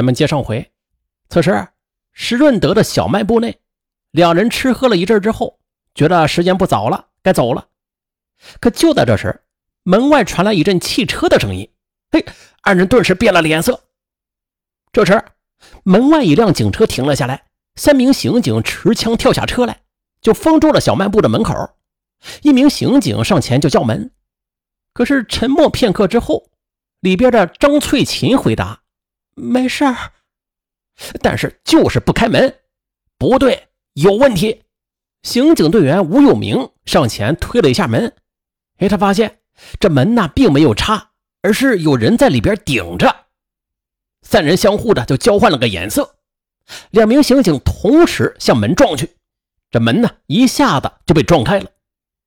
咱们接上回，此时石润德的小卖部内，两人吃喝了一阵之后，觉得时间不早了，该走了。可就在这时，门外传来一阵汽车的声音，嘿，二人顿时变了脸色。这时，门外一辆警车停了下来，三名刑警持枪跳下车来，就封住了小卖部的门口。一名刑警上前就叫门，可是沉默片刻之后，里边的张翠琴回答：“没事儿。”但是就是不开门，不对，有问题。刑警队员吴有明上前推了一下门，哎，他发现这门呐并没有插，而是有人在里边顶着。三人相互的就交换了个眼色，两名刑警同时向门撞去，这门呢一下子就被撞开了。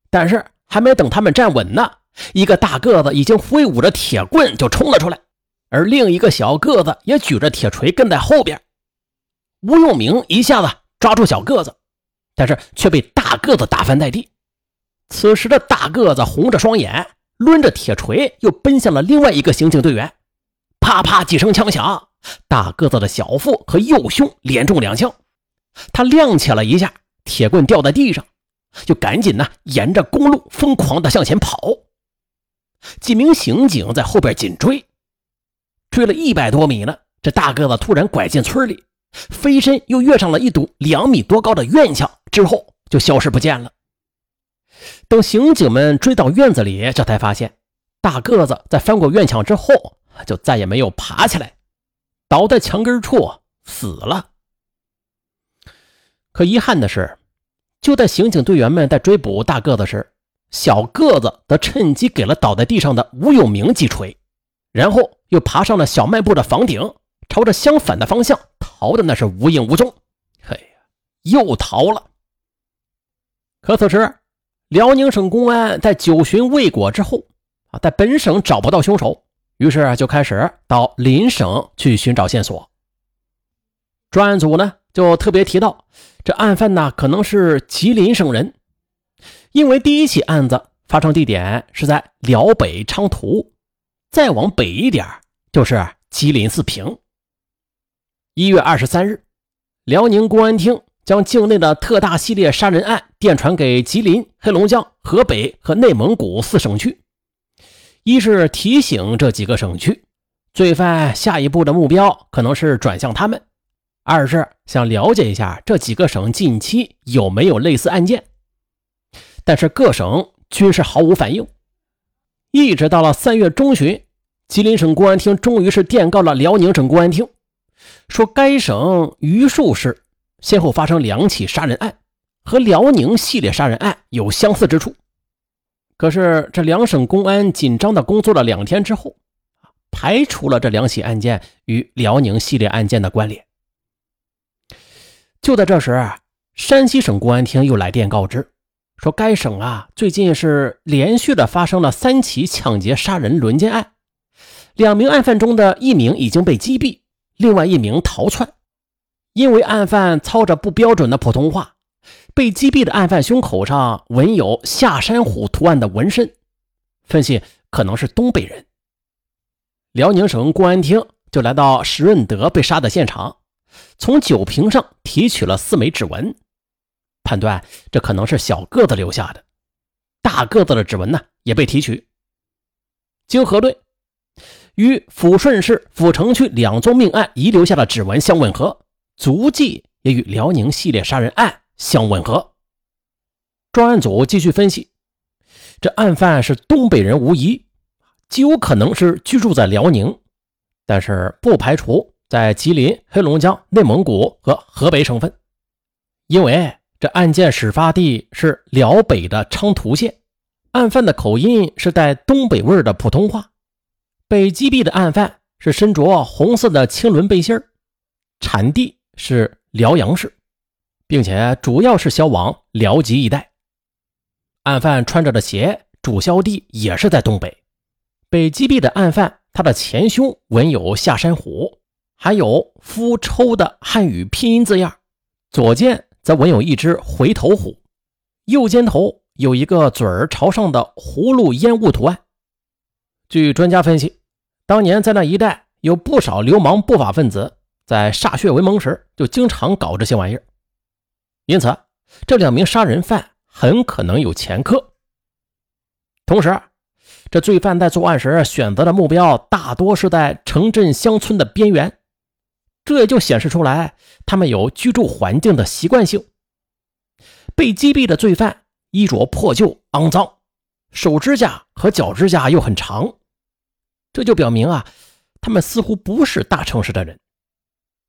但是还没等他们站稳呢，一个大个子已经挥舞着铁棍就冲了出来，而另一个小个子也举着铁锤跟在后边。吴用明一下子抓住小个子，但是却被大个子打翻在地。此时的大个子红着双眼，抡着铁锤又奔向了另外一个刑警队员。啪啪几声枪响，大个子的小腹和右胸连中两枪，他踉跄了一下，铁棍掉在地上。就赶紧呢，沿着公路疯狂的向前跑。几名刑警在后边紧追，追了一百多米呢，这大个子突然拐进村里，飞身又跃上了一堵两米多高的院墙，之后就消失不见了。等刑警们追到院子里，这才发现大个子在翻过院墙之后，就再也没有爬起来，倒在墙根处死了。可遗憾的是。就在刑警队员们在追捕大个子时，小个子则趁机给了倒在地上的吴有明几锤，然后又爬上了小卖部的房顶，朝着相反的方向逃的那是无影无踪。嘿呀，又逃了！可此时，辽宁省公安在九旬未果之后啊，在本省找不到凶手，于是就开始到邻省去寻找线索。专案组呢？就特别提到，这案犯呢可能是吉林省人，因为第一起案子发生地点是在辽北昌图，再往北一点就是吉林四平。一月二十三日，辽宁公安厅将境内的特大系列杀人案电传给吉林、黑龙江、河北和内蒙古四省区，一是提醒这几个省区，罪犯下一步的目标可能是转向他们。二是想了解一下这几个省近期有没有类似案件，但是各省均是毫无反应。一直到了三月中旬，吉林省公安厅终于是电告了辽宁省公安厅，说该省榆树市先后发生两起杀人案，和辽宁系列杀人案有相似之处。可是这两省公安紧张的工作了两天之后，排除了这两起案件与辽宁系列案件的关联。就在这时，山西省公安厅又来电告知，说该省啊最近是连续的发生了三起抢劫杀人轮奸案，两名案犯中的一名已经被击毙，另外一名逃窜。因为案犯操着不标准的普通话，被击毙的案犯胸口上纹有下山虎图案的纹身，分析可能是东北人。辽宁省公安厅就来到石润德被杀的现场。从酒瓶上提取了四枚指纹，判断这可能是小个子留下的。大个子的指纹呢也被提取，经核对，与抚顺市抚城区两宗命案遗留下的指纹相吻合，足迹也与辽宁系列杀人案相吻合。专案组继续分析，这案犯是东北人无疑，极有可能是居住在辽宁，但是不排除。在吉林、黑龙江、内蒙古和河北省份，因为这案件始发地是辽北的昌图县，案犯的口音是带东北味儿的普通话。被击毙的案犯是身着红色的青纶背心产地是辽阳市，并且主要是销往辽吉一带。案犯穿着的鞋主销地也是在东北。被击毙的案犯，他的前胸纹有下山虎。还有夫抽的汉语拼音字样，左肩则纹有一只回头虎，右肩头有一个嘴儿朝上的葫芦烟雾图案。据专家分析，当年在那一带有不少流氓不法分子在歃血为盟时就经常搞这些玩意儿，因此这两名杀人犯很可能有前科。同时，这罪犯在作案时选择的目标大多是在城镇乡村的边缘，这也就显示出来他们有居住环境的习惯性。被击毙的罪犯衣着破旧、肮脏，手指甲和脚指甲又很长，这就表明啊，他们似乎不是大城市的人。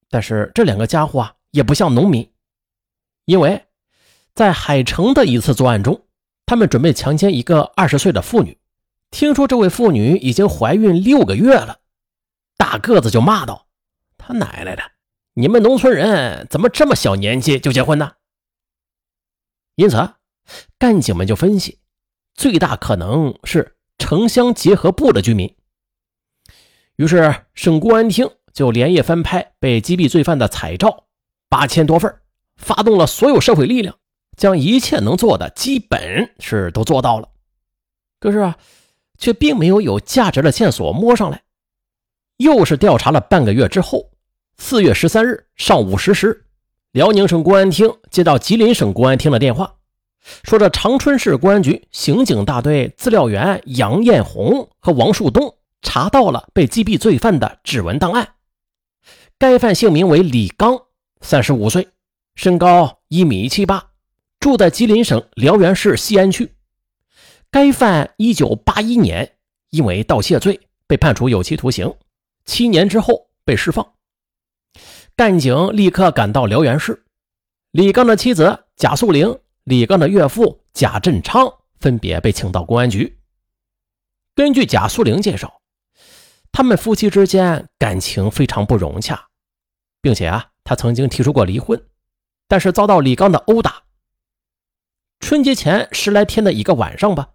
但是这两个家伙啊，也不像农民，因为在海城的一次作案中，他们准备强奸一个二十岁的妇女，听说这位妇女已经怀孕六个月了，大个子就骂道：“他奶奶的，你们农村人怎么这么小年纪就结婚呢？”因此，干警们就分析，最大可能是城乡结合部的居民。于是，省公安厅就连夜翻拍被击毙罪犯的彩照八千多份，发动了所有社会力量，将一切能做的基本是都做到了。可是啊，却并没有有价值的线索摸上来。又是调查了半个月之后，四月十三日上午十时。辽宁省公安厅接到吉林省公安厅的电话，说这长春市公安局刑警大队资料员杨艳红和王树东查到了被击毙罪犯的指纹档案。该犯姓名为李刚，三十五岁，身高一米七八，住在吉林省辽源市西安区。该犯一九八一年因为盗窃罪被判处有期徒刑，七年之后被释放。干警立刻赶到辽源市，李刚的妻子贾素玲、李刚的岳父贾振昌分别被请到公安局。根据贾素玲介绍，他们夫妻之间感情非常不融洽，并且啊，他曾经提出过离婚，但是遭到李刚的殴打。春节前十来天的一个晚上吧，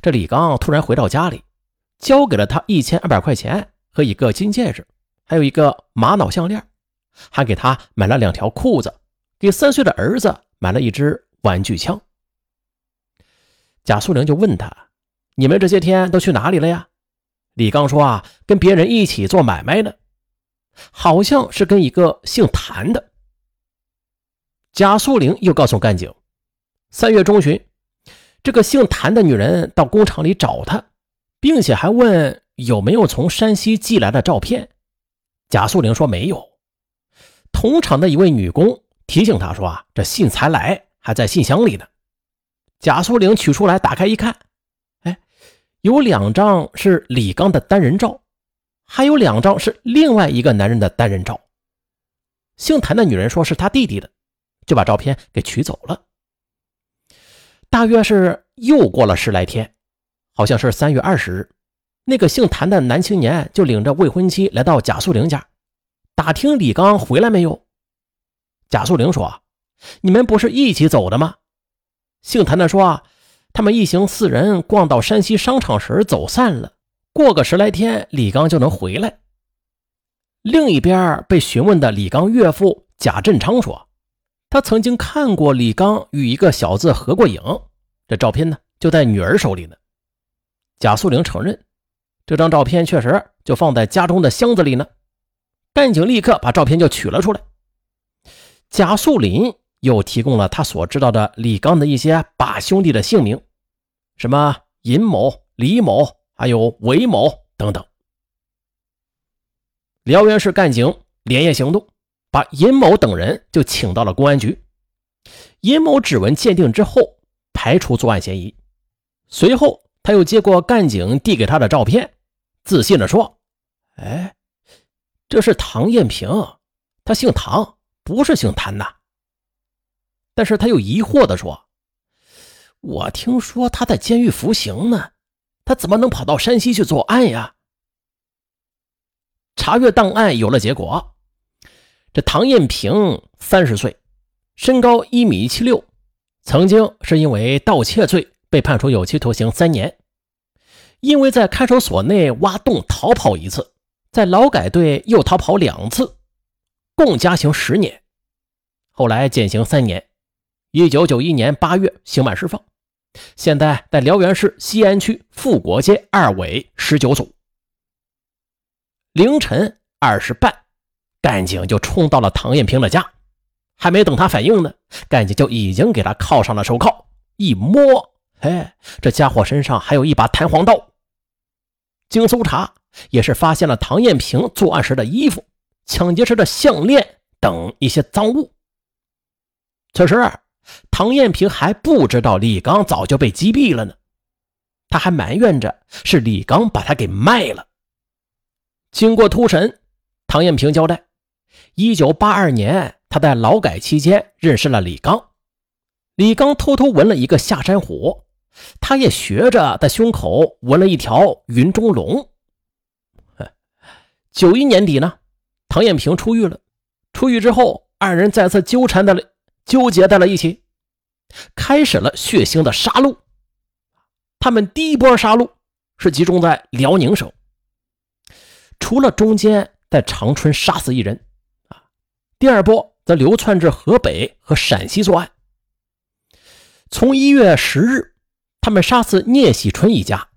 这李刚突然回到家里，交给了他一千二百块钱和一个金戒指，还有一个玛瑙项链。还给他买了两条裤子，给三岁的儿子买了一支玩具枪。贾素玲就问他：“你们这些天都去哪里了呀？”李刚说：“啊，跟别人一起做买卖呢，好像是跟一个姓谭的。”贾素玲又告诉干警：“三月中旬，这个姓谭的女人到工厂里找他，并且还问有没有从山西寄来的照片。”贾素玲说：“没有。”同厂的一位女工提醒他说：“啊，这信才来，还在信箱里呢。”贾素玲取出来打开一看，哎，有两张是李刚的单人照，还有两张是另外一个男人的单人照。姓谭的女人说是他弟弟的，就把照片给取走了。大约是又过了十来天，好像是三月二十日，那个姓谭的男青年就领着未婚妻来到贾素玲家。打听李刚回来没有？贾素玲说：“你们不是一起走的吗？”姓谭的说：“啊，他们一行四人逛到山西商场时走散了，过个十来天，李刚就能回来。”另一边被询问的李刚岳父贾振昌说：“他曾经看过李刚与一个小子合过影，这照片呢就在女儿手里呢。”贾素玲承认，这张照片确实就放在家中的箱子里呢。干警立刻把照片就取了出来。贾素林又提供了他所知道的李刚的一些把兄弟的姓名，什么尹某、李某，还有韦某等等。辽源市干警连夜行动，把尹某等人就请到了公安局。尹某指纹鉴定之后，排除作案嫌疑。随后，他又接过干警递给他的照片，自信地说：“哎。”这是唐艳平，他姓唐，不是姓谭呐。但是他又疑惑地说：“我听说他在监狱服刑呢，他怎么能跑到山西去作案呀？”查阅档案有了结果，这唐艳平三十岁，身高一米七六，曾经是因为盗窃罪被判处有期徒刑三年，因为在看守所内挖洞逃跑一次。在劳改队又逃跑两次，共加刑十年，后来减刑三年，一九九一年八月刑满释放，现在在辽源市西安区富国街二委十九组。凌晨二时半，干警就冲到了唐艳平的家，还没等他反应呢，干警就已经给他铐上了手铐。一摸，哎，这家伙身上还有一把弹簧刀。经搜查，也是发现了唐艳平作案时的衣服、抢劫时的项链等一些赃物。此时，唐艳平还不知道李刚早就被击毙了呢，他还埋怨着是李刚把他给卖了。经过突审，唐艳平交代，一九八二年他在劳改期间认识了李刚，李刚偷偷纹了一个下山虎，他也学着在胸口纹了一条云中龙。九一年底呢，唐艳平出狱了，出狱之后，二人再次纠缠在了。纠结在了一起，开始了血腥的杀戮。他们第一波杀戮是集中在辽宁省，除了中间在长春杀死一人，啊，第二波则流窜至河北和陕西作案。从一月十日，他们杀死聂喜春一家，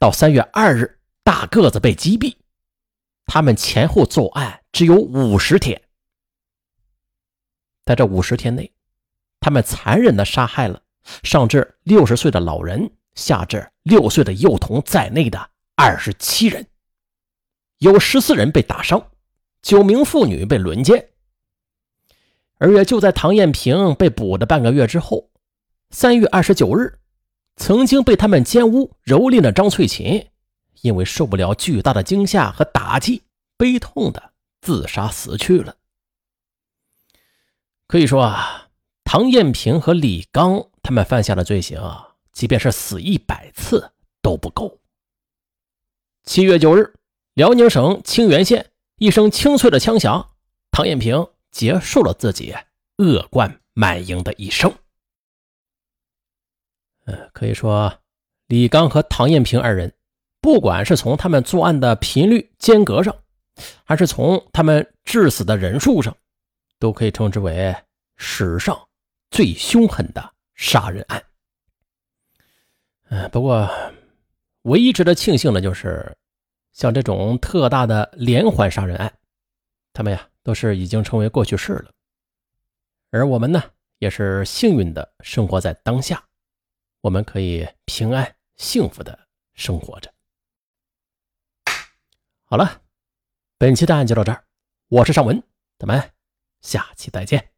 到三月二日，大个子被击毙，他们前后作案只有五十天。在这五十天内，他们残忍的杀害了上至六十岁的老人，下至六岁的幼童在内的二十七人，有十四人被打伤，九名妇女被轮奸。而也就在唐艳平被捕的半个月之后，三月二十九日，曾经被他们奸污蹂躏的张翠琴，因为受不了巨大的惊吓和打击，悲痛的自杀死去了。可以说啊，唐艳平和李刚他们犯下的罪行啊，即便是死一百次都不够。七月九日，辽宁省清原县一声清脆的枪响，唐艳平结束了自己恶贯满盈的一生。嗯，可以说，李刚和唐艳平二人，不管是从他们作案的频率间隔上，还是从他们致死的人数上。都可以称之为史上最凶狠的杀人案。不过唯一值得庆幸的就是，像这种特大的连环杀人案，他们呀都是已经成为过去式了。而我们呢，也是幸运的生活在当下，我们可以平安幸福的生活着。好了，本期的案就到这儿，我是尚文，咱们。下期再见。